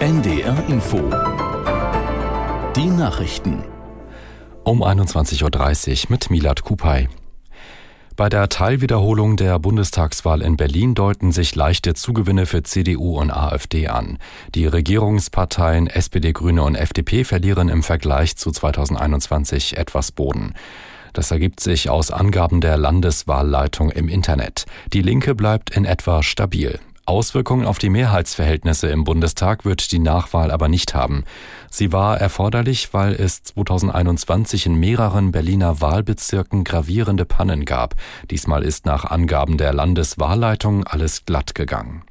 NDR Info. Die Nachrichten. Um 21.30 Uhr mit Milad Kupay. Bei der Teilwiederholung der Bundestagswahl in Berlin deuten sich leichte Zugewinne für CDU und AfD an. Die Regierungsparteien SPD, Grüne und FDP verlieren im Vergleich zu 2021 etwas Boden. Das ergibt sich aus Angaben der Landeswahlleitung im Internet. Die Linke bleibt in etwa stabil. Auswirkungen auf die Mehrheitsverhältnisse im Bundestag wird die Nachwahl aber nicht haben. Sie war erforderlich, weil es 2021 in mehreren Berliner Wahlbezirken gravierende Pannen gab. Diesmal ist nach Angaben der Landeswahlleitung alles glatt gegangen.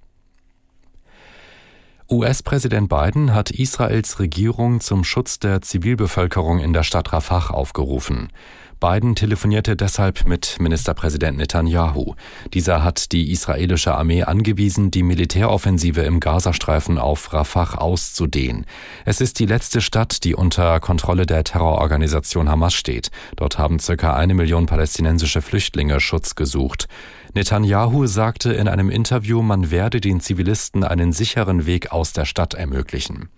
US-Präsident Biden hat Israels Regierung zum Schutz der Zivilbevölkerung in der Stadt Rafah aufgerufen. Biden telefonierte deshalb mit Ministerpräsident Netanyahu. Dieser hat die israelische Armee angewiesen, die Militäroffensive im Gazastreifen auf Rafah auszudehnen. Es ist die letzte Stadt, die unter Kontrolle der Terrororganisation Hamas steht. Dort haben circa eine Million palästinensische Flüchtlinge Schutz gesucht. Netanyahu sagte in einem Interview, man werde den Zivilisten einen sicheren Weg aus der Stadt ermöglichen.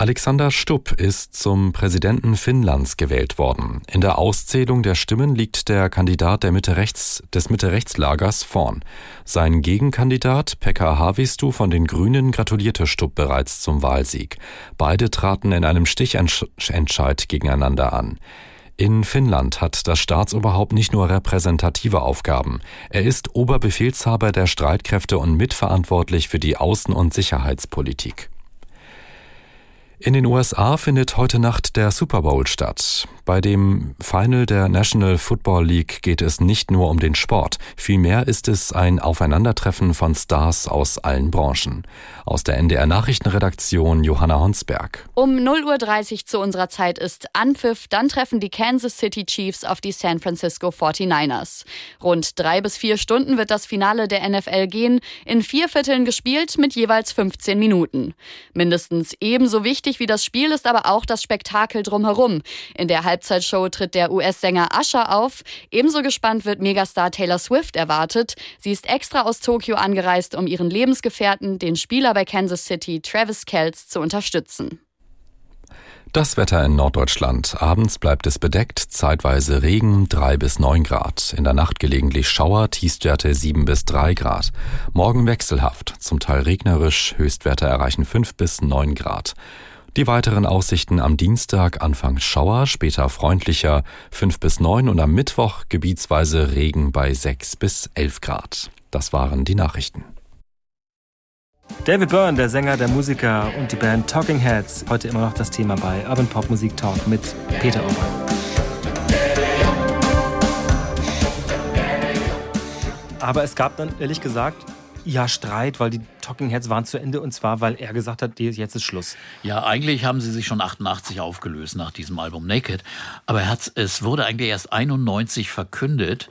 Alexander Stubb ist zum Präsidenten Finnlands gewählt worden. In der Auszählung der Stimmen liegt der Kandidat der Mitte -Rechts, des Mitte-Rechts-Lagers vorn. Sein Gegenkandidat Pekka Haavistu von den Grünen gratulierte Stubb bereits zum Wahlsieg. Beide traten in einem Stichentscheid gegeneinander an. In Finnland hat das Staatsoberhaupt nicht nur repräsentative Aufgaben. Er ist Oberbefehlshaber der Streitkräfte und mitverantwortlich für die Außen- und Sicherheitspolitik. In den USA findet heute Nacht der Super Bowl statt. Bei dem Final der National Football League geht es nicht nur um den Sport, vielmehr ist es ein Aufeinandertreffen von Stars aus allen Branchen. Aus der NDR Nachrichtenredaktion Johanna Honsberg. Um 0.30 Uhr zu unserer Zeit ist Anpfiff, dann treffen die Kansas City Chiefs auf die San Francisco 49ers. Rund drei bis vier Stunden wird das Finale der NFL gehen, in vier Vierteln gespielt mit jeweils 15 Minuten. Mindestens ebenso wichtig wie das Spiel ist aber auch das Spektakel drumherum. In der Halbzeitshow tritt der US-Sänger Usher auf. Ebenso gespannt wird Megastar Taylor Swift erwartet. Sie ist extra aus Tokio angereist, um ihren Lebensgefährten, den Spieler bei Kansas City, Travis Kells, zu unterstützen. Das Wetter in Norddeutschland. Abends bleibt es bedeckt, zeitweise Regen 3 bis 9 Grad. In der Nacht gelegentlich Schauer, Tiefstwerte 7 bis 3 Grad. Morgen wechselhaft, zum Teil regnerisch, Höchstwerte erreichen 5 bis 9 Grad. Die weiteren Aussichten am Dienstag Anfang Schauer, später freundlicher 5 bis 9 und am Mittwoch gebietsweise Regen bei 6 bis 11 Grad. Das waren die Nachrichten. David Byrne, der Sänger, der Musiker und die Band Talking Heads. Heute immer noch das Thema bei Urban Pop Musik Talk mit Peter Urban. Aber es gab dann ehrlich gesagt ja Streit, weil die Talking Heads waren zu Ende und zwar, weil er gesagt hat, jetzt ist Schluss. Ja, eigentlich haben sie sich schon 88 aufgelöst nach diesem Album Naked, aber er es wurde eigentlich erst 91 verkündet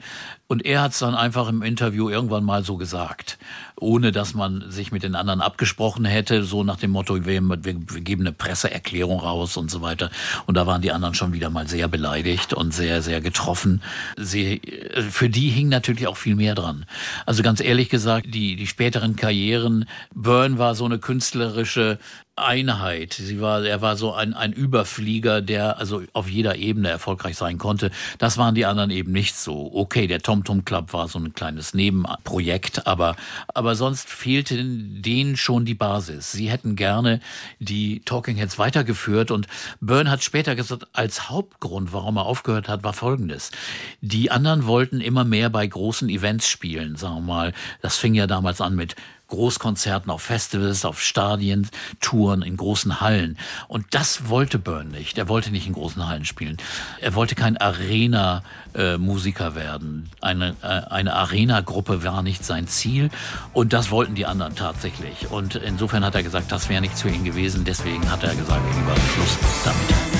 und er hat es dann einfach im Interview irgendwann mal so gesagt, ohne dass man sich mit den anderen abgesprochen hätte, so nach dem Motto, wir, geben eine Presseerklärung raus und so weiter. Und da waren die anderen schon wieder mal sehr beleidigt und sehr, sehr getroffen. Sie, für die hing natürlich auch viel mehr dran. Also ganz ehrlich gesagt, die, die späteren Karrieren Byrne war so eine künstlerische Einheit. Sie war, er war so ein, ein Überflieger, der also auf jeder Ebene erfolgreich sein konnte. Das waren die anderen eben nicht so. Okay, der Tom Tom Club war so ein kleines Nebenprojekt, aber, aber sonst fehlte denen schon die Basis. Sie hätten gerne die Talking Heads weitergeführt und Byrne hat später gesagt, als Hauptgrund, warum er aufgehört hat, war folgendes. Die anderen wollten immer mehr bei großen Events spielen, sagen wir mal. Das fing ja damals an mit Großkonzerten auf Festivals, auf Stadien, Touren in großen Hallen. Und das wollte Byrne nicht. Er wollte nicht in großen Hallen spielen. Er wollte kein Arena-Musiker werden. Eine, äh, eine Arena-Gruppe war nicht sein Ziel. Und das wollten die anderen tatsächlich. Und insofern hat er gesagt, das wäre nichts für ihn gewesen. Deswegen hat er gesagt, lieber Schluss damit.